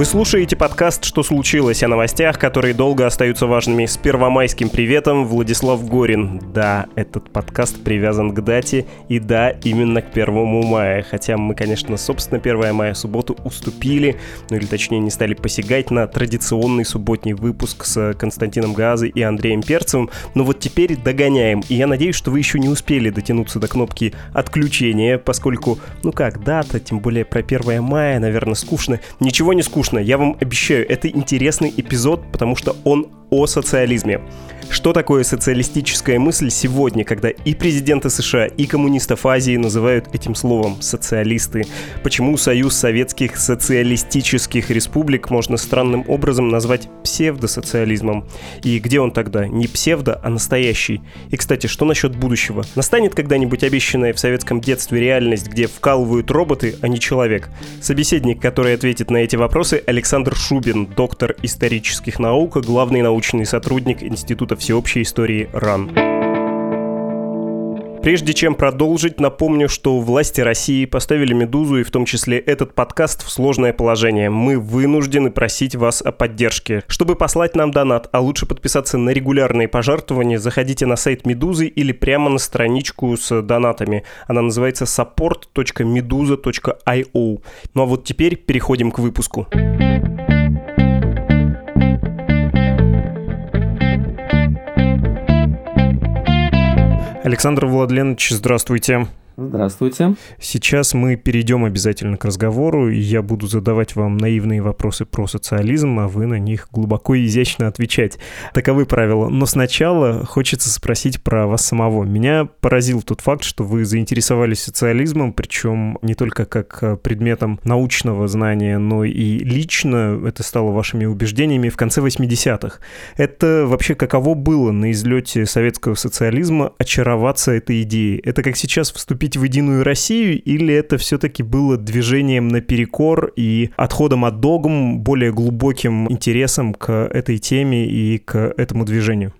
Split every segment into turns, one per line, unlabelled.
Вы слушаете подкаст «Что случилось?» о новостях, которые долго остаются важными. С первомайским приветом, Владислав Горин. Да, этот подкаст привязан к дате, и да, именно к первому мая. Хотя мы, конечно, собственно, 1 мая субботу уступили, ну или точнее не стали посягать на традиционный субботний выпуск с Константином Газой и Андреем Перцевым. Но вот теперь догоняем. И я надеюсь, что вы еще не успели дотянуться до кнопки отключения, поскольку, ну как, дата, тем более про 1 мая, наверное, скучно. Ничего не скучно скучно. Я вам обещаю, это интересный эпизод, потому что он о социализме. Что такое социалистическая мысль сегодня, когда и президенты США, и коммунистов Азии называют этим словом социалисты? Почему Союз Советских Социалистических Республик можно странным образом назвать псевдосоциализмом? И где он тогда? Не псевдо, а настоящий. И, кстати, что насчет будущего? Настанет когда-нибудь обещанная в советском детстве реальность, где вкалывают роботы, а не человек? Собеседник, который ответит на эти вопросы, Александр Шубин, доктор исторических наук, главный научный сотрудник Института всеобщей истории РАН. Прежде чем продолжить, напомню, что власти России поставили «Медузу» и в том числе этот подкаст в сложное положение. Мы вынуждены просить вас о поддержке. Чтобы послать нам донат, а лучше подписаться на регулярные пожертвования, заходите на сайт «Медузы» или прямо на страничку с донатами. Она называется support.meduza.io. Ну а вот теперь переходим к выпуску. Александр Владленович, здравствуйте.
Здравствуйте.
Сейчас мы перейдем обязательно к разговору, и я буду задавать вам наивные вопросы про социализм, а вы на них глубоко и изящно отвечать. Таковы правила. Но сначала хочется спросить про вас самого. Меня поразил тот факт, что вы заинтересовались социализмом, причем не только как предметом научного знания, но и лично это стало вашими убеждениями в конце 80-х. Это вообще каково было на излете советского социализма очароваться этой идеей? Это как сейчас вступить вступить в Единую Россию, или это все-таки было движением наперекор и отходом от догм, более глубоким интересом к этой теме и к этому движению?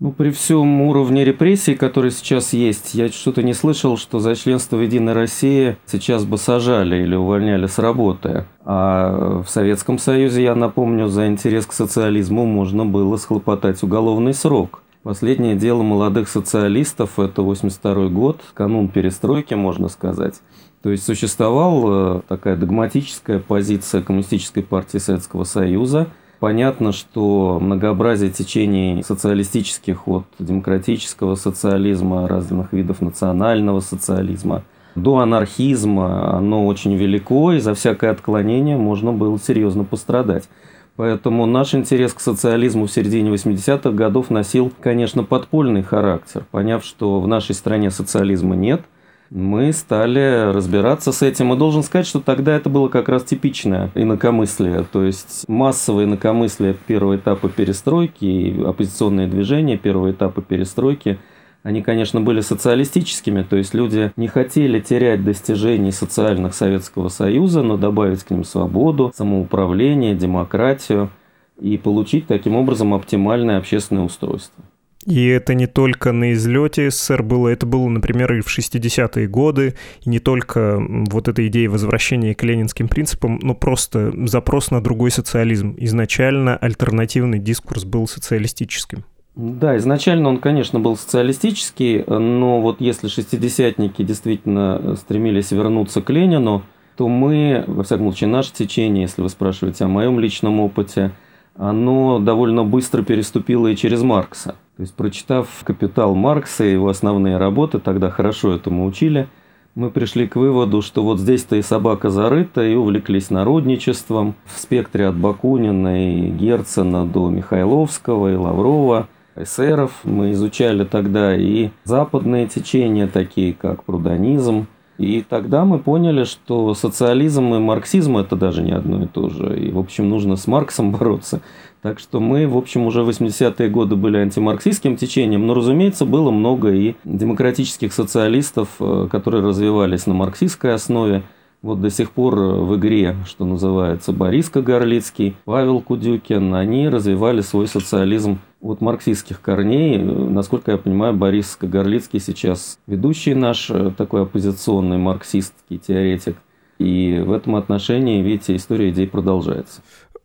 Ну, при всем уровне репрессий, который сейчас есть, я что-то не слышал, что за членство в Единой России сейчас бы сажали или увольняли с работы. А в Советском Союзе, я напомню, за интерес к социализму можно было схлопотать уголовный срок. Последнее дело молодых социалистов – это 82 год, канун перестройки, можно сказать. То есть существовала э, такая догматическая позиция Коммунистической партии Советского Союза. Понятно, что многообразие течений социалистических от демократического социализма, разных видов национального социализма до анархизма, оно очень велико, и за всякое отклонение можно было серьезно пострадать. Поэтому наш интерес к социализму в середине 80-х годов носил, конечно, подпольный характер. Поняв, что в нашей стране социализма нет, мы стали разбираться с этим. И должен сказать, что тогда это было как раз типичное инакомыслие. То есть массовое инакомыслие первого этапа перестройки и оппозиционные движения первого этапа перестройки – они, конечно, были социалистическими, то есть люди не хотели терять достижений социальных Советского Союза, но добавить к ним свободу, самоуправление, демократию и получить таким образом оптимальное общественное устройство.
И это не только на излете СССР было, это было, например, и в 60-е годы, и не только вот эта идея возвращения к ленинским принципам, но просто запрос на другой социализм. Изначально альтернативный дискурс был социалистическим.
Да, изначально он, конечно, был социалистический, но вот если шестидесятники действительно стремились вернуться к Ленину, то мы, во всяком случае, наше течение, если вы спрашиваете о моем личном опыте, оно довольно быстро переступило и через Маркса. То есть, прочитав «Капитал» Маркса и его основные работы, тогда хорошо этому учили, мы пришли к выводу, что вот здесь-то и собака зарыта, и увлеклись народничеством в спектре от Бакунина и Герцена до Михайловского и Лаврова – эсеров. Мы изучали тогда и западные течения, такие как прудонизм, И тогда мы поняли, что социализм и марксизм это даже не одно и то же. И, в общем, нужно с Марксом бороться. Так что мы, в общем, уже в 80-е годы были антимарксистским течением, но, разумеется, было много и демократических социалистов, э, которые развивались на марксистской основе. Вот до сих пор в игре, что называется, Борис Кагарлицкий, Павел Кудюкин, они развивали свой социализм от марксистских корней. Насколько я понимаю, Борис Кагарлицкий сейчас ведущий наш э, такой оппозиционный марксистский теоретик. И в этом отношении, видите, история идей продолжается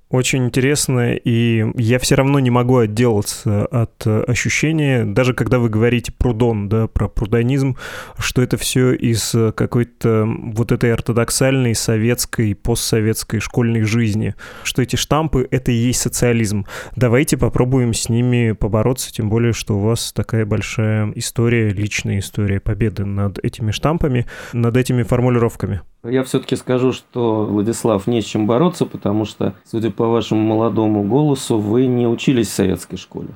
очень интересно, и я все равно не могу отделаться от ощущения, даже когда вы говорите прудон, да, про прудонизм, что это все из какой-то вот этой ортодоксальной советской, постсоветской школьной жизни, что эти штампы — это и есть социализм. Давайте попробуем с ними побороться, тем более, что у вас такая большая история, личная история победы над этими штампами, над этими формулировками.
Я все-таки скажу, что, Владислав, не с чем бороться, потому что, судя по вашему молодому голосу, вы не учились в советской школе.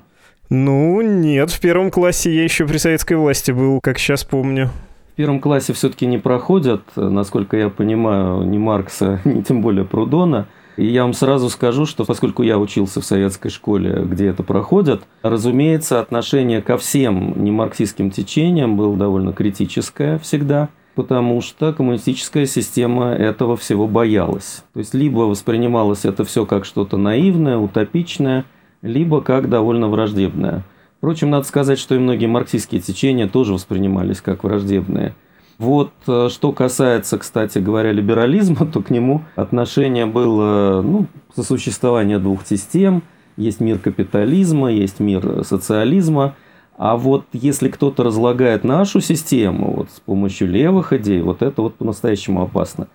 Ну, нет, в первом классе я еще при советской власти был, как сейчас помню.
В первом классе все-таки не проходят, насколько я понимаю, ни Маркса, ни тем более Прудона. И я вам сразу скажу, что поскольку я учился в советской школе, где это проходят, разумеется, отношение ко всем немарксистским течениям было довольно критическое всегда – потому что коммунистическая система этого всего боялась. То есть либо воспринималось это все как что-то наивное, утопичное, либо как довольно враждебное. Впрочем, надо сказать, что и многие марксистские течения тоже воспринимались как враждебные. Вот э, что касается, кстати говоря, либерализма, то к нему отношение было ну, сосуществование двух систем. Есть мир капитализма, есть мир социализма – а вот если кто-то разлагает нашу систему вот с помощью левых идей, вот это вот по-настоящему опасно.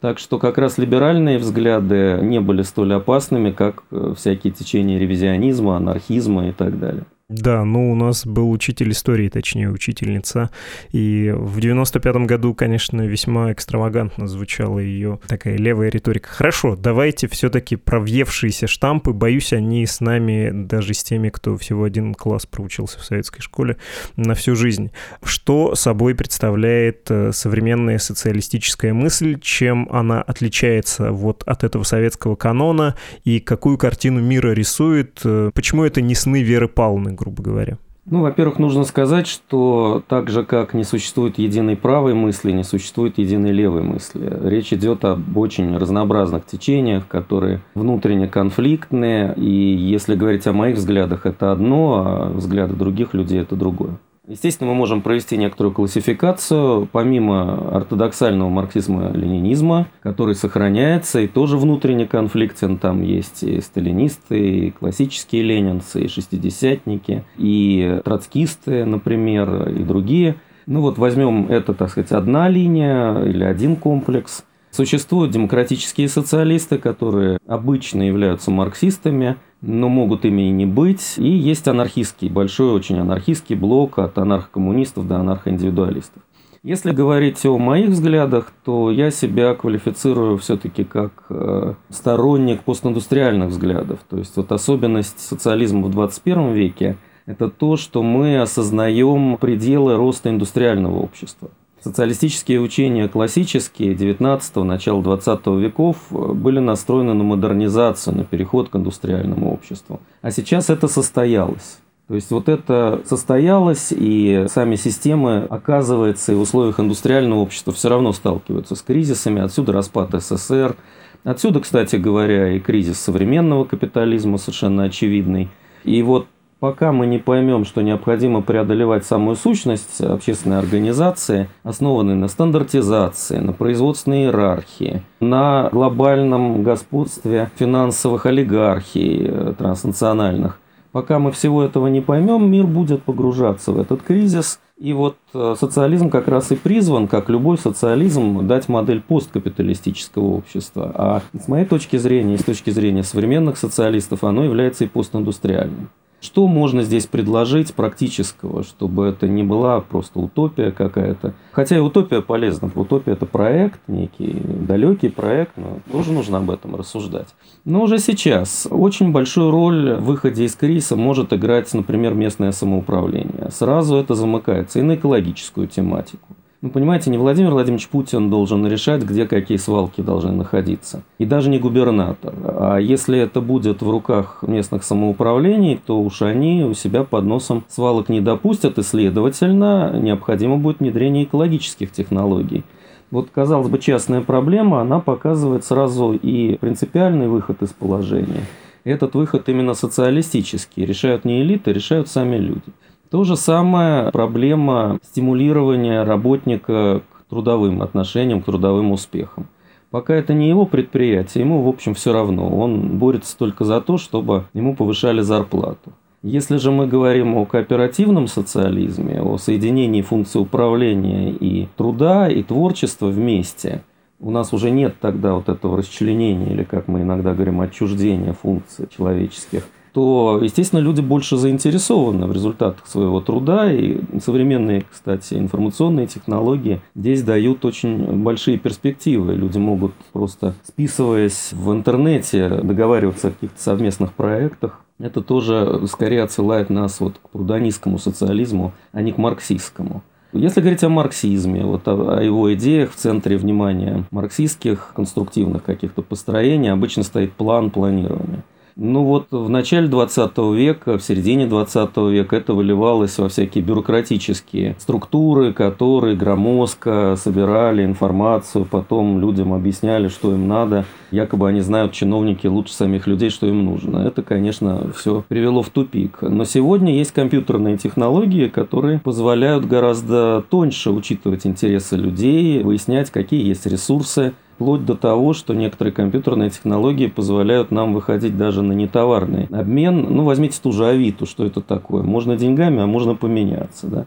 Так что как раз либеральные взгляды не были столь опасными, как э, всякие течения ревизионизма, анархизма и так далее.
Да, ну у нас был учитель истории, точнее учительница, и в 95-м году, конечно, весьма экстравагантно звучала ее такая левая риторика. Хорошо, давайте все-таки про въевшиеся штампы, боюсь, они с нами, даже с теми, кто всего один класс проучился в советской школе, на всю жизнь. Что собой представляет э, современная социалистическая мысль, чем она отличается вот от этого советского канона, и какую картину мира рисует, э, почему это не сны Веры Павловны, грубо говоря?
Ну, во-первых, нужно сказать, что так же, как не существует единой правой мысли, не существует единой левой мысли. Речь идет об очень разнообразных течениях, которые внутренне конфликтные. И если говорить о моих взглядах, это одно, а взгляды других людей – это другое. Естественно, мы можем провести некоторую классификацию, помимо ортодоксального марксизма-ленинизма, который сохраняется и тоже внутренне конфликтен. Там есть и сталинисты, и классические ленинцы, и шестидесятники, и троцкисты, например, и другие. Ну вот возьмем это, так сказать, одна линия или один комплекс. Существуют демократические социалисты, которые обычно являются марксистами – но могут ими и не быть. И есть анархистский, большой очень анархистский блок от анархокоммунистов до анархоиндивидуалистов. Если говорить о моих взглядах, то я себя квалифицирую все-таки как э, сторонник постиндустриальных взглядов. То есть вот особенность социализма в 21 веке – это то, что мы осознаем пределы роста индустриального общества. Социалистические учения классические 19-го, начала 20 веков э, были настроены на модернизацию, на переход к индустриальному обществу. А сейчас это состоялось. То есть вот это состоялось, и сами системы, оказывается, и в условиях индустриального общества все равно сталкиваются с кризисами. Отсюда распад СССР. Отсюда, кстати говоря, и кризис современного капитализма совершенно очевидный. И вот Пока мы не поймем, что необходимо преодолевать самую сущность общественной организации, основанной на стандартизации, на производственной иерархии, на глобальном господстве финансовых олигархий э, транснациональных, пока мы всего этого не поймем, мир будет погружаться в этот кризис. И вот э, социализм как раз и призван, как любой социализм, дать модель посткапиталистического общества. А с моей точки зрения, с точки зрения современных социалистов, оно является и постиндустриальным. Что можно здесь предложить практического, чтобы это не была просто утопия какая-то? Хотя и утопия полезна. Утопия – это проект, некий далекий проект, но тоже нужно об этом рассуждать. Но уже сейчас очень большую роль в выходе из кризиса может играть, например, местное самоуправление. Сразу это замыкается и на экологическую тематику Ну, понимаете, не Владимир Владимирович Путин должен решать, где какие свалки должны находиться. И даже не губернатор. А если это будет в руках местных самоуправлений, то уж они у себя под носом свалок не допустят, и, следовательно, необходимо будет внедрение экологических технологий. Вот, казалось бы, частная проблема, она показывает сразу и принципиальный выход из положения. Этот выход именно социалистический. Решают не элиты, решают сами люди. То же самое проблема стимулирования работника к трудовым отношениям, к трудовым успехам. Пока это не его предприятие, ему, в общем, все равно. Он борется только за то, чтобы ему повышали зарплату. Если же мы говорим о кооперативном социализме, о соединении функций управления и труда, и творчества вместе, у нас уже нет тогда вот этого расчленения, или, как мы иногда говорим, отчуждения функций человеческих – то, естественно, люди больше заинтересованы в результатах своего труда. И современные, кстати, информационные технологии здесь дают очень большие перспективы. Люди могут просто, списываясь в интернете, договариваться о каких-то совместных проектах. Это тоже скорее отсылает нас вот к прудонистскому социализму, а не к марксистскому. Если говорить о марксизме, вот о, о его идеях в центре внимания марксистских конструктивных каких-то построений обычно стоит план планирования. Ну вот в начале 20 века, в середине 20 века это выливалось во всякие бюрократические структуры, которые громоздко собирали информацию, потом людям объясняли, что им надо. Якобы они знают, чиновники лучше самих людей, что им нужно. Это, конечно, все привело в тупик. Но сегодня есть компьютерные технологии, которые позволяют гораздо тоньше учитывать интересы людей, выяснять, какие есть ресурсы, вплоть до того, что некоторые компьютерные технологии позволяют нам выходить даже на нетоварный обмен. Ну, возьмите ту же Авито, что это такое. Можно деньгами, а можно поменяться. Да?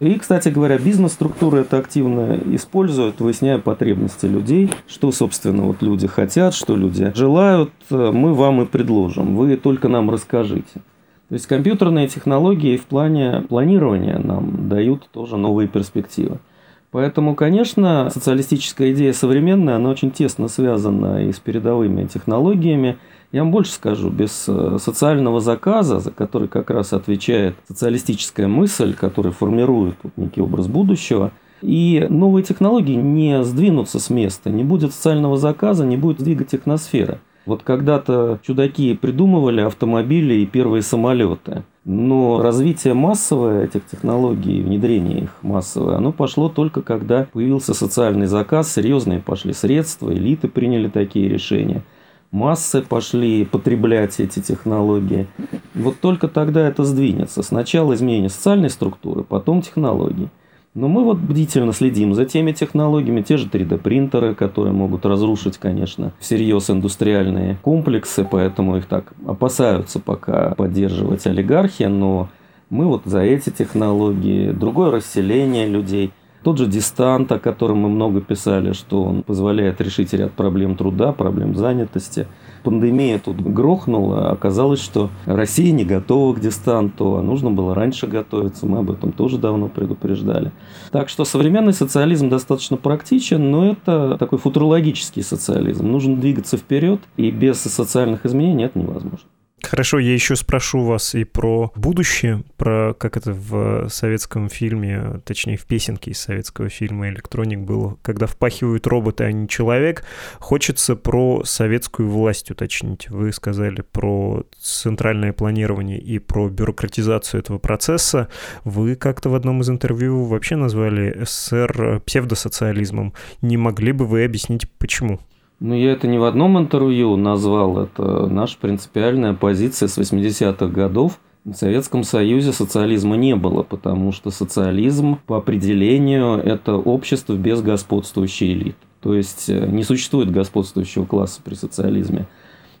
И, кстати говоря, бизнес-структуры это активно используют, выясняя потребности людей, что, собственно, вот люди хотят, что люди желают, мы вам и предложим. Вы только нам расскажите. То есть компьютерные технологии в плане планирования нам дают тоже новые перспективы. Поэтому, конечно, социалистическая идея современная, она очень тесно связана и с передовыми технологиями. Я вам больше скажу, без э, социального заказа, за который как раз отвечает социалистическая мысль, которая формирует вот некий образ будущего, и новые технологии не сдвинутся с места, не будет социального заказа, не будет двигать техносфера. Вот когда-то чудаки придумывали автомобили и первые самолеты. Но развитие массовое этих технологий, внедрение их массовое, оно пошло только когда появился социальный заказ, серьезные пошли средства, элиты приняли такие решения. Массы пошли потреблять эти технологии. Вот только тогда это сдвинется. Сначала изменение социальной структуры, потом технологий. Но мы вот бдительно следим за теми технологиями, те же 3D-принтеры, которые могут разрушить, конечно, всерьез индустриальные комплексы, поэтому их так опасаются пока поддерживать олигархи, но мы вот за эти технологии, другое расселение людей – тот же дистант, о котором мы много писали, что он позволяет решить ряд проблем труда, проблем занятости. Пандемия тут грохнула, оказалось, что Россия не готова к дистанту, а нужно было раньше готовиться, мы об этом тоже давно предупреждали. Так что современный социализм достаточно практичен, но это такой футурологический социализм. Нужно двигаться вперед, и без социальных изменений это невозможно.
Хорошо, я еще спрошу вас и про будущее, про как это в советском фильме, точнее в песенке из советского фильма «Электроник» было, когда впахивают роботы, а не человек. Хочется про советскую власть уточнить. Вы сказали про центральное планирование и про бюрократизацию этого процесса. Вы как-то в одном из интервью вообще назвали СССР псевдосоциализмом. Не могли бы вы объяснить, почему?
Ну, я это не в одном интервью назвал, это наша принципиальная позиция с 80-х годов. В Советском Союзе социализма не было, потому что социализм по определению это общество без господствующей элиты. То есть э, не существует господствующего класса при социализме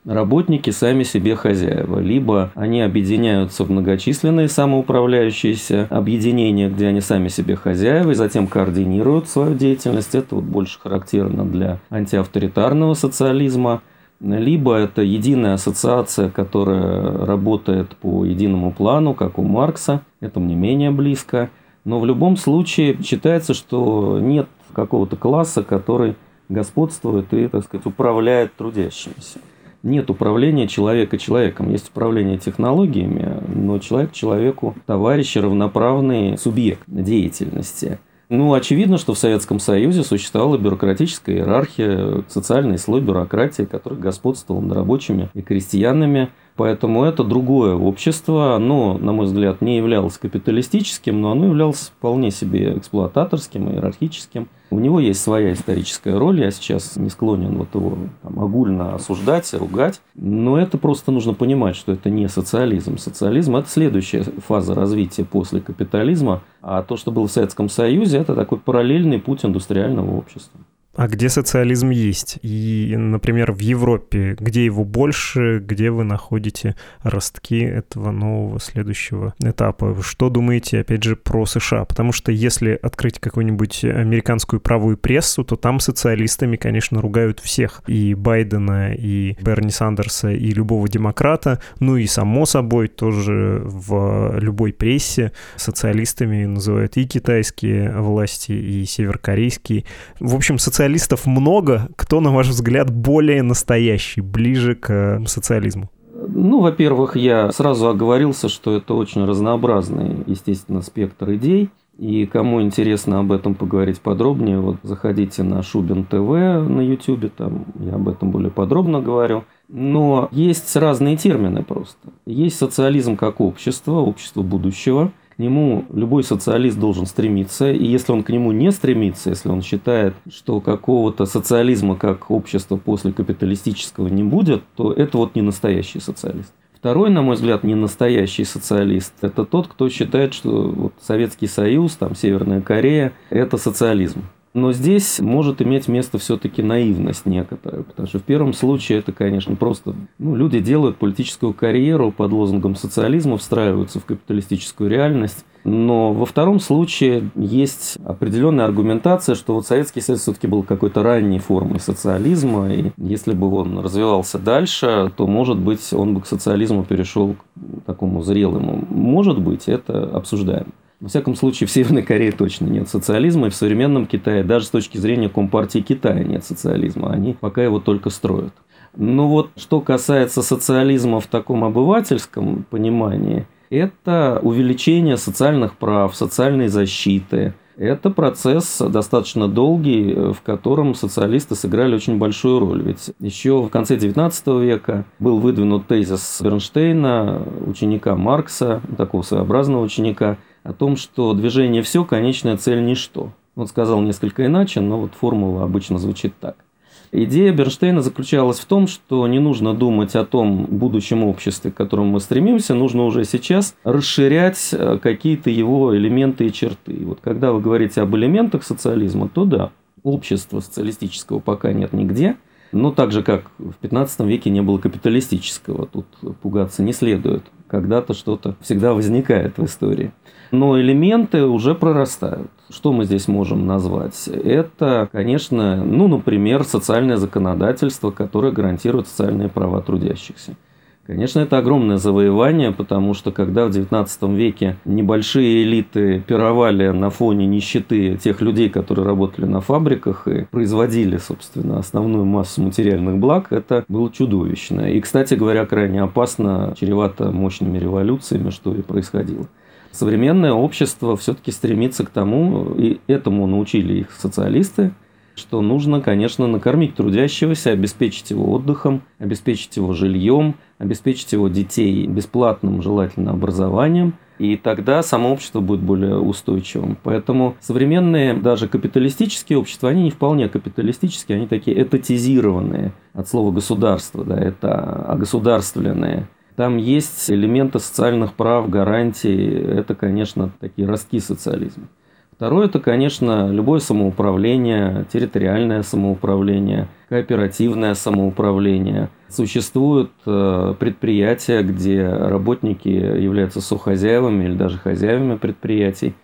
работники сами себе хозяева. Либо они объединяются в многочисленные самоуправляющиеся объединения, где они сами себе хозяева, и затем координируют свою деятельность. Это вот больше характерно для антиавторитарного социализма. Либо это единая ассоциация, которая работает по единому плану, как у Маркса. Это мне менее близко. Но в любом случае считается, что нет какого-то класса, который господствует и, так сказать, управляет трудящимися нет управления человека человеком, есть управление технологиями, но человек человеку товарищ, равноправный субъект деятельности. Ну, очевидно, что в Советском Союзе существовала бюрократическая иерархия, социальный слой бюрократии, который господствовал над рабочими и крестьянами. Поэтому это другое общество. Оно, на мой взгляд, не являлось капиталистическим, но оно являлось вполне себе эксплуататорским, иерархическим. У него есть своя историческая роль, я сейчас не склонен вот его там, огульно осуждать, ругать, но это просто нужно понимать, что это не социализм. Социализм – это следующая фаза развития после капитализма, а то, что было в Советском Союзе, это такой параллельный путь индустриального общества.
А где социализм есть? И, например, в Европе, где его больше, где вы находите ростки этого нового следующего этапа? Что думаете, опять же, про США? Потому что если открыть какую-нибудь американскую правую прессу, то там социалистами, конечно, ругают всех. И Байдена, и Берни Сандерса, и любого демократа. Ну и, само собой, тоже в любой прессе социалистами называют и китайские власти, и северокорейские. В общем, социалисты социалистов много. Кто, на ваш взгляд, более настоящий, ближе к э, социализму?
Ну, во-первых, я сразу оговорился, что это очень разнообразный, естественно, спектр идей. И кому интересно об этом поговорить подробнее, вот заходите на Шубин ТВ на YouTube, там я об этом более подробно говорю. Но есть разные термины просто. Есть социализм как общество, общество будущего нему любой социалист должен стремиться. И если он к нему не стремится, если он считает, что какого-то социализма как общества после капиталистического не будет, то это вот не настоящий социалист. Второй, на мой взгляд, не настоящий социалист – это тот, кто считает, что вот Советский Союз, там Северная Корея – это социализм. Но здесь может иметь место все-таки наивность некоторая, потому что в первом случае это, конечно, просто ну, люди делают политическую карьеру под лозунгом социализма, встраиваются в капиталистическую реальность. Но во втором случае есть определенная аргументация, что вот Советский Союз все-таки был какой-то ранней формой социализма, и если бы он развивался дальше, то, может быть, он бы к социализму перешел к такому зрелому. Может быть, это обсуждаем. Во всяком случае, в Северной Корее точно нет социализма, и в современном Китае, даже с точки зрения Компартии Китая, нет социализма. Они пока его только строят. Но вот что касается социализма в таком обывательском понимании, это увеличение социальных прав, социальной защиты. Это процесс достаточно долгий, в котором социалисты сыграли очень большую роль. Ведь еще в конце XIX века был выдвинут тезис Бернштейна, ученика Маркса, такого своеобразного ученика – о том, что движение все, конечная цель ничто. Он сказал несколько иначе, но вот формула обычно звучит так. Идея Бернштейна заключалась в том, что не нужно думать о том будущем обществе, к которому мы стремимся, нужно уже сейчас расширять э, какие-то его элементы и черты. И вот когда вы говорите об элементах социализма, то да, общества социалистического пока нет нигде, но так же, как в 15 веке не было капиталистического, тут пугаться не следует. Когда-то что-то всегда возникает в истории но элементы уже прорастают. Что мы здесь можем назвать? Это, конечно, ну, например, социальное законодательство, которое гарантирует социальные права трудящихся. Конечно, это огромное завоевание, потому что когда в XIX веке небольшие элиты пировали на фоне нищеты тех людей, которые работали на фабриках и производили, собственно, основную массу материальных благ, это было чудовищно. И, кстати говоря, крайне опасно, чревато мощными революциями, что и происходило. Современное общество все-таки стремится к тому, и этому научили их социалисты, что нужно, конечно, накормить трудящегося, обеспечить его отдыхом, обеспечить его жильем, обеспечить его детей бесплатным, желательно, образованием, и тогда само общество будет более устойчивым. Поэтому современные, даже капиталистические общества, они не вполне капиталистические, они такие этатизированные от слова государство, да, это огосударственные. Там есть элементы социальных прав, гарантий. Это, конечно, такие ростки социализма. Второе – это, конечно, любое самоуправление, территориальное самоуправление, кооперативное самоуправление. Существуют э, предприятия, где работники являются сухозяевами или даже хозяевами предприятий.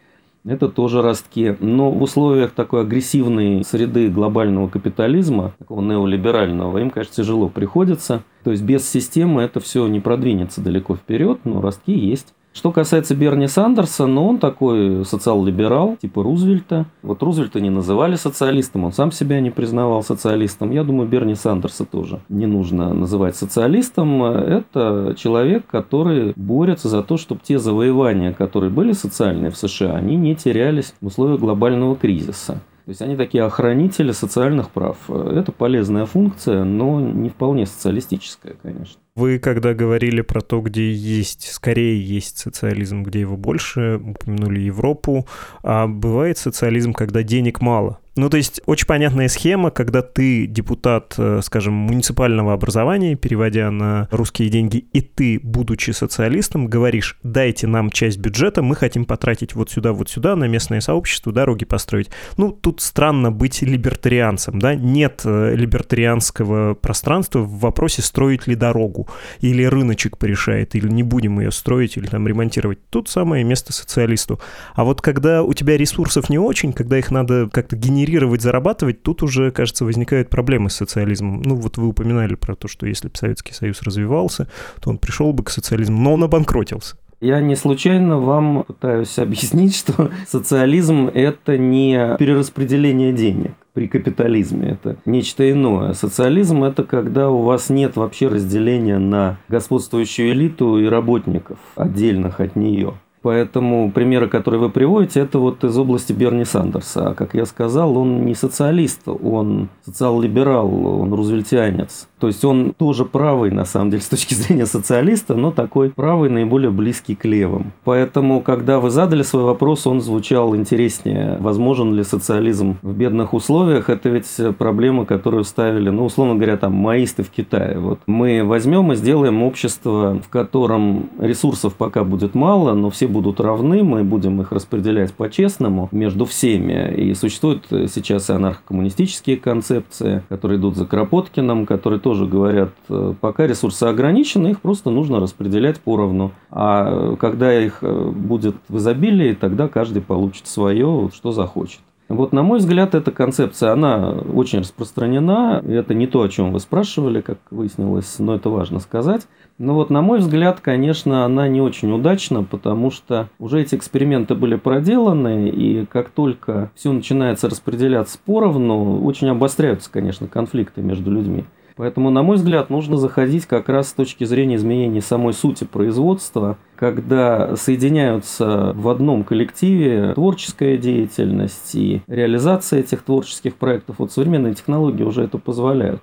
Это тоже ростки. Но в условиях такой агрессивной среды глобального капитализма, такого неолиберального, им, конечно, тяжело приходится. То есть без системы это все не продвинется далеко вперед, но ростки есть. Что касается Берни Сандерса, ну, он такой социал-либерал, типа Рузвельта. Вот Рузвельта не называли социалистом, он сам себя не признавал социалистом. Я думаю, Берни Сандерса тоже не нужно называть социалистом. Это человек, который борется за то, чтобы те завоевания, которые были социальные в США, они не терялись в условиях глобального кризиса. То есть они такие охранители социальных прав. Это полезная функция, но не вполне социалистическая, конечно.
Вы, когда говорили про то, где есть, скорее есть социализм, где его больше, упомянули Европу, а бывает социализм, когда денег мало. Ну, то есть очень понятная схема, когда ты депутат, э, скажем, муниципального образования, переводя на русские деньги, и ты, будучи социалистом, говоришь, дайте нам часть бюджета, мы хотим потратить вот сюда, вот сюда, на местное сообщество, дороги построить. Ну, тут странно быть либертарианцем, да, нет э, либертарианского пространства в вопросе, строить ли дорогу, или рыночек порешает, или не будем ее строить, или там ремонтировать. Тут самое место социалисту. А вот когда у тебя ресурсов не очень, когда их надо как-то генерировать, генерировать, зарабатывать, тут уже, кажется, возникают проблемы с социализмом. Ну, вот вы упоминали про то, что если бы Советский Союз развивался, то он пришел бы к социализму, но он обанкротился.
Я не случайно вам пытаюсь объяснить, что социализм – это не перераспределение денег при капитализме. Это нечто иное. Социализм – это когда у вас нет вообще разделения на господствующую элиту и работников, отдельных от нее. Поэтому примеры, которые вы приводите, это вот из области Берни Сандерса. А как я сказал, он не социалист, он социал-либерал, он рузвельтианец. То есть он тоже правый, на самом деле, с точки зрения социалиста, но такой правый, наиболее близкий к левым. Поэтому, когда вы задали свой вопрос, он звучал интереснее. Возможен ли социализм в бедных условиях? Это ведь проблема, которую ставили, ну, условно говоря, там, маисты в Китае. Вот мы возьмем и сделаем общество, в котором ресурсов пока будет мало, но все будут равны, мы будем их распределять по-честному между всеми. И существуют сейчас и анархокоммунистические концепции, которые идут за Кропоткиным, которые тоже говорят, э, пока ресурсы ограничены, их просто нужно распределять поровну. А когда их э, будет в изобилии, тогда каждый получит свое, что захочет. Вот, на мой взгляд, эта концепция, она очень распространена. Это не то, о чем вы спрашивали, как выяснилось, но это важно сказать. Но вот, на мой взгляд, конечно, она не очень удачна, потому что уже эти эксперименты были проделаны, и как только все начинается распределяться поровну, очень обостряются, конечно, конфликты между людьми. Поэтому, на мой взгляд, нужно заходить как раз с точки зрения изменения самой сути производства, когда соединяются в одном коллективе творческая деятельность и реализация этих творческих проектов. Вот современные технологии уже это позволяют.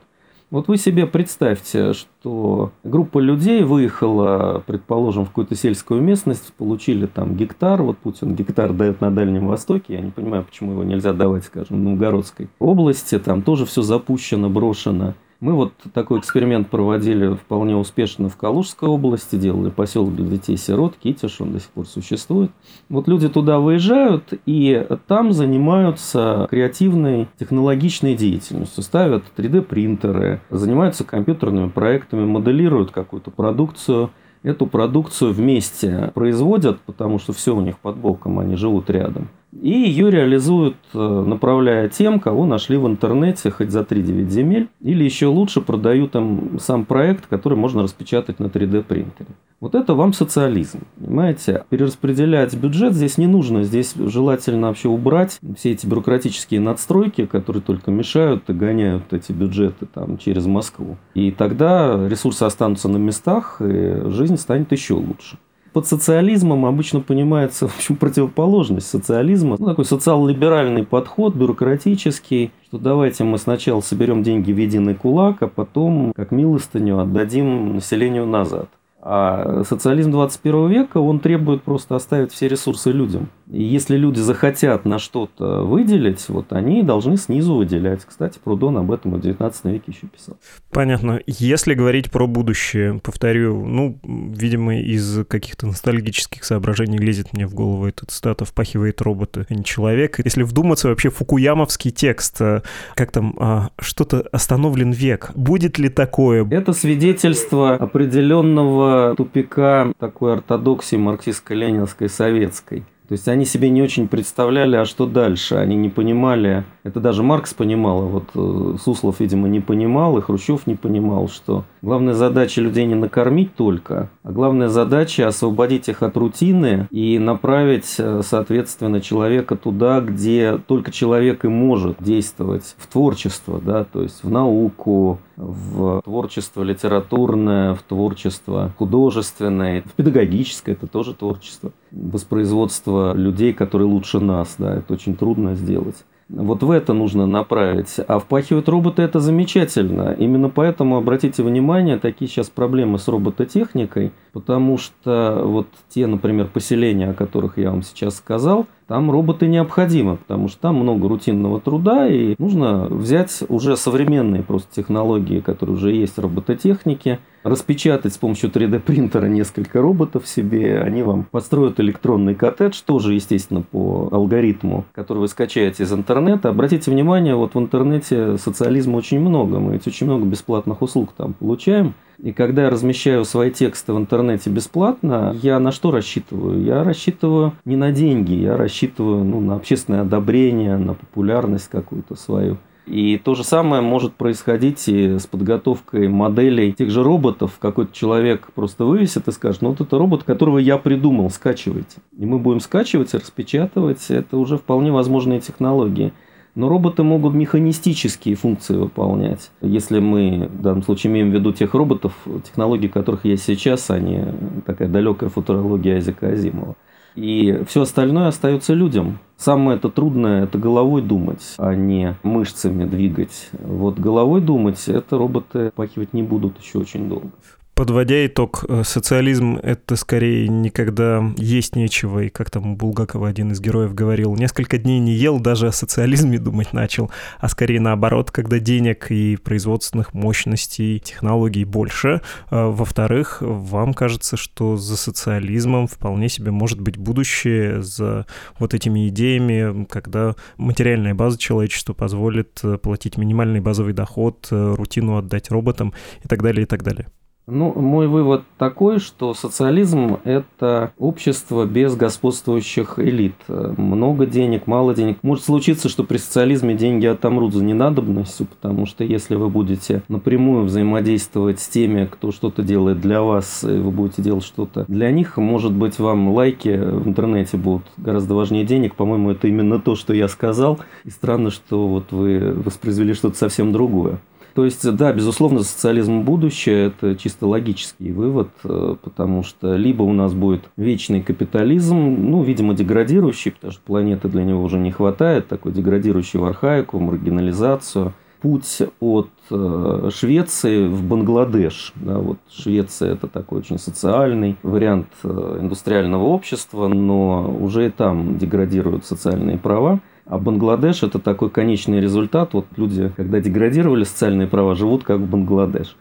Вот вы себе представьте, что группа людей выехала, предположим, в какую-то сельскую местность, получили там гектар, вот Путин гектар дает на Дальнем Востоке, я не понимаю, почему его нельзя давать, скажем, в Новгородской области, там тоже все запущено, брошено. Мы вот такой эксперимент проводили вполне успешно в Калужской области, делали поселок для детей-сирот, Китиш, он до сих пор существует. Вот люди туда выезжают и там занимаются креативной технологичной деятельностью, ставят 3D-принтеры, занимаются компьютерными проектами, моделируют какую-то продукцию – эту продукцию вместе производят, потому что все у них под боком, они живут рядом. И ее реализуют, э, направляя тем, кого нашли в интернете хоть за 3-9 земель, или еще лучше продают им сам проект, который можно распечатать на 3D принтере. Вот это вам социализм, понимаете? Перераспределять бюджет здесь не нужно, здесь желательно вообще убрать все эти бюрократические надстройки, которые только мешают и гоняют эти бюджеты там через Москву. И тогда ресурсы останутся на местах, и жизнь станет еще лучше под социализмом обычно понимается в общем, противоположность социализма. Ну, такой социал-либеральный подход, бюрократический, что давайте мы сначала соберем деньги в единый кулак, а потом, как милостыню, отдадим населению назад. А социализм 21 века, он требует просто оставить все ресурсы людям. И если люди захотят на что-то выделить, вот они должны снизу выделять. Кстати, Прудон об этом в 19 веке еще писал.
Понятно. Если говорить про будущее, повторю, ну, видимо, из каких-то ностальгических соображений лезет мне в голову эта цитата «впахивает роботы, а не человек». Если вдуматься, вообще фукуямовский текст, э, как там, а, что-то остановлен век. Будет ли такое?
Это свидетельство определенного тупика такой ортодоксии марксистско-ленинской советской. То есть они себе не очень представляли, а что дальше. Они не понимали, это даже Маркс понимал, а вот э, Суслов, видимо, не понимал, и Хрущев не понимал, что главная задача людей не накормить только, а главная задача освободить их от рутины и направить, э, соответственно, человека туда, где только человек и может действовать в творчество, да, то есть в науку, в творчество литературное, в творчество художественное, в педагогическое, это тоже творчество, воспроизводство людей, которые лучше нас, да, это очень трудно сделать. Вот в это нужно направить. А впахивать роботы это замечательно. Именно поэтому обратите внимание, такие сейчас проблемы с робототехникой, потому что вот те, например, поселения, о которых я вам сейчас сказал, там роботы необходимы, потому что там много рутинного труда, и нужно взять уже современные просто технологии, которые уже есть в робототехнике, распечатать с помощью 3D принтера несколько роботов себе, они вам построят электронный коттедж, тоже, естественно, по алгоритму, который вы скачаете из интернета. Обратите внимание, вот в интернете социализма очень много, мы ведь очень много бесплатных услуг там получаем, и когда я размещаю свои тексты в интернете бесплатно, я на что рассчитываю? Я рассчитываю не на деньги, я рассчитываю ну, на общественное одобрение, на популярность какую-то свою. И то же самое может происходить и с подготовкой моделей тех же роботов. Какой-то человек просто вывесит и скажет, ну вот это робот, которого я придумал, скачивайте. И мы будем скачивать распечатывать. Это уже вполне возможные технологии. Но роботы могут механистические функции выполнять. Если мы в данном случае имеем в виду тех роботов, технологии которых есть сейчас, они такая далекая футурология Айзека Азимова. И все остальное остается людям. Самое это трудное – это головой думать, а не мышцами двигать. Вот головой думать – это роботы пахивать не будут еще очень долго.
Подводя итог, э, социализм — это скорее никогда есть нечего, и как там Булгакова один из героев говорил, несколько дней не ел, даже о социализме думать начал, а скорее наоборот, когда денег и производственных мощностей, технологий больше. А, во-вторых, вам кажется, что за социализмом вполне себе может быть будущее, за вот этими идеями, когда материальная база человечества позволит э, платить минимальный базовый доход, э, рутину отдать роботам и так далее, и так далее.
Ну, мой вывод такой, что социализм – это общество без господствующих элит. Много денег, мало денег. Может случиться, что при социализме деньги отомрут за ненадобностью, потому что если вы будете напрямую взаимодействовать с теми, кто что-то делает для вас, и вы будете делать что-то для них, может быть, вам лайки в интернете будут гораздо важнее денег. По-моему, это именно то, что я сказал. И странно, что вот вы воспроизвели что-то совсем другое. То есть, да, безусловно, социализм будущее – это чисто логический вывод, э, потому что либо у нас будет вечный капитализм, ну, видимо, деградирующий, потому что планеты для него уже не хватает, такой деградирующий в архаику, маргинализацию, путь от э, Швеции в Бангладеш. Да, вот Швеция это такой очень социальный вариант э, индустриального общества, но уже и там деградируют социальные права. А Бангладеш – это такой конечный результат. Вот люди, когда деградировали социальные права, живут как Бангладеш.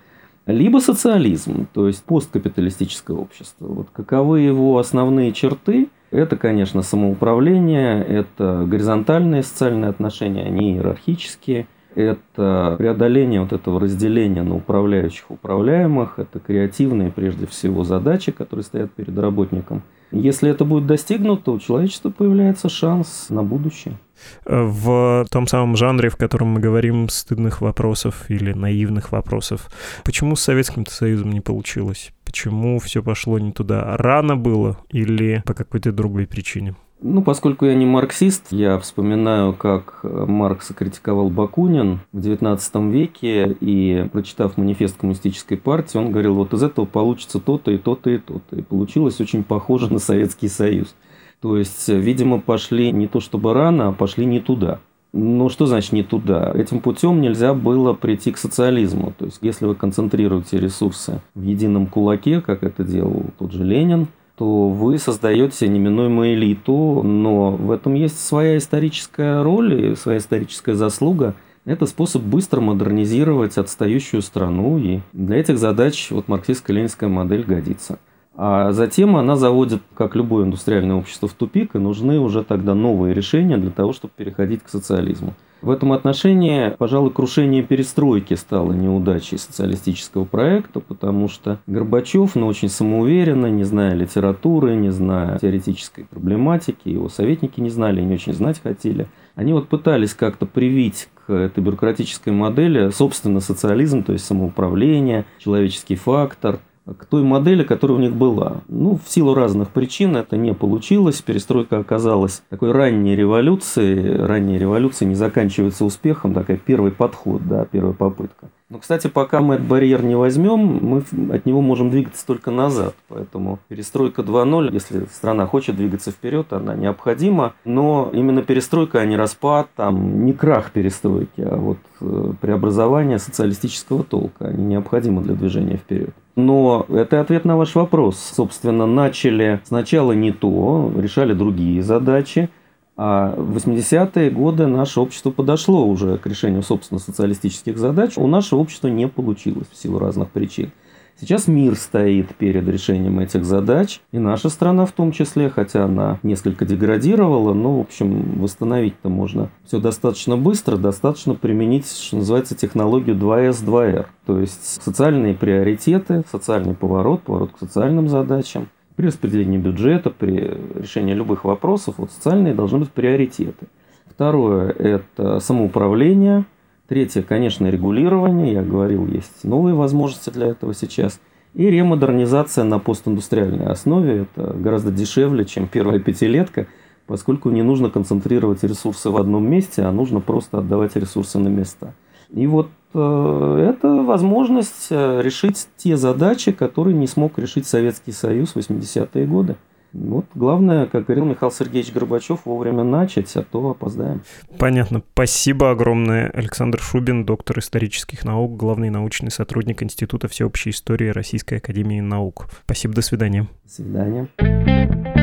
Либо социализм, то есть посткапиталистическое общество. Вот каковы его основные черты? Это, конечно, самоуправление, это горизонтальные социальные отношения, они иерархические, это преодоление вот этого разделения на управляющих управляемых, это креативные прежде всего задачи, которые стоят перед работником. Если это будет достигнуто, у человечества появляется шанс на будущее
в том самом жанре, в котором мы говорим стыдных вопросов или наивных вопросов. Почему с Советским Союзом не получилось? Почему все пошло не туда? Рано было или по какой-то другой причине?
Ну, поскольку я не марксист, я вспоминаю, как Маркса критиковал Бакунин в XIX веке, и, прочитав манифест коммунистической партии, он говорил, вот из этого получится то-то и то-то и то-то. И получилось очень похоже на Советский Союз. То есть, видимо, пошли не то чтобы рано, а пошли не туда. Ну, что значит не туда? Этим путем нельзя было прийти к социализму. То есть, если вы концентрируете ресурсы в едином кулаке, как это делал тот же Ленин, то вы создаете неминуемую элиту, но в этом есть своя историческая роль и своя историческая заслуга. Это способ быстро модернизировать отстающую страну, и для этих задач вот марксистско-ленинская модель годится. А затем она заводит, как любое индустриальное общество, в тупик, и нужны уже тогда новые решения для того, чтобы переходить к социализму. В этом отношении, пожалуй, крушение перестройки стало неудачей социалистического проекта, потому что Горбачев, ну, очень самоуверенно, не зная литературы, не зная теоретической проблематики, его советники не знали, не очень знать хотели. Они вот пытались как-то привить к этой бюрократической модели, собственно, социализм, то есть самоуправление, человеческий фактор – к той модели, которая у них была. Ну, в силу разных причин это не получилось. Перестройка оказалась такой ранней революцией. Ранняя революция не заканчивается успехом, такая первый подход, да, первая попытка. Но, кстати, пока мы этот барьер не возьмем, мы от него можем двигаться только назад. Поэтому перестройка 2.0, если страна хочет двигаться вперед, она необходима. Но именно перестройка, а не распад, там, не крах перестройки, а вот э, преобразование социалистического толка. Они необходимы для движения вперед. Но это ответ на ваш вопрос. Собственно, начали сначала не то, решали другие задачи. А в 80-е годы наше общество подошло уже к решению, собственно, социалистических задач. У нашего общества не получилось в силу разных причин. Сейчас мир стоит перед решением этих задач, и наша страна в том числе, хотя она несколько деградировала, но, в общем, восстановить-то можно все достаточно быстро, достаточно применить, что называется, технологию 2С, 2Р. То есть социальные приоритеты, социальный поворот, поворот к социальным задачам – при распределении бюджета, при решении любых вопросов, вот социальные должны быть приоритеты. Второе – это самоуправление. Третье, конечно, регулирование. Я говорил, есть новые возможности для этого сейчас. И ремодернизация на постиндустриальной основе. Это гораздо дешевле, чем первая пятилетка, поскольку не нужно концентрировать ресурсы в одном месте, а нужно просто отдавать ресурсы на места. И вот э, это возможность э, решить те задачи, которые не смог решить Советский Союз в 80-е годы. Вот главное, как говорил Михаил Сергеевич Горбачев, вовремя начать, а то опоздаем.
Понятно. Спасибо огромное. Александр Шубин, доктор исторических наук, главный научный сотрудник Института всеобщей истории Российской Академии Наук. Спасибо, до свидания.
До свидания.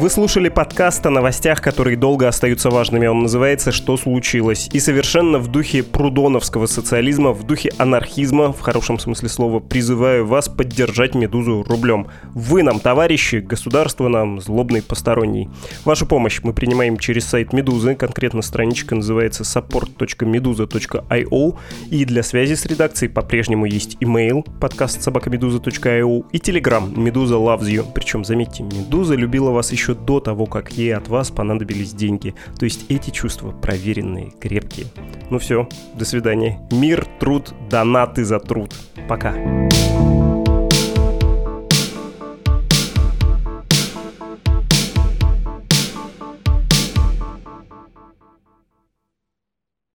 Вы слушали подкаст о новостях, которые долго остаются важными. Он называется «Что случилось?» И совершенно в духе прудоновского социализма, в духе анархизма, в хорошем смысле слова, призываю вас поддержать «Медузу» рублем. Вы нам, товарищи, государство нам, злобный посторонний. Вашу помощь мы принимаем через сайт «Медузы», конкретно страничка называется support.meduza.io, и для связи с редакцией по-прежнему есть email подкаст собакамедуза.io и telegram «Медуза loves you». Причем, заметьте, «Медуза» любила вас еще еще до того, как ей от вас понадобились деньги. То есть эти чувства проверенные, крепкие. Ну все, до свидания. Мир, труд, донаты за труд. Пока. Пока.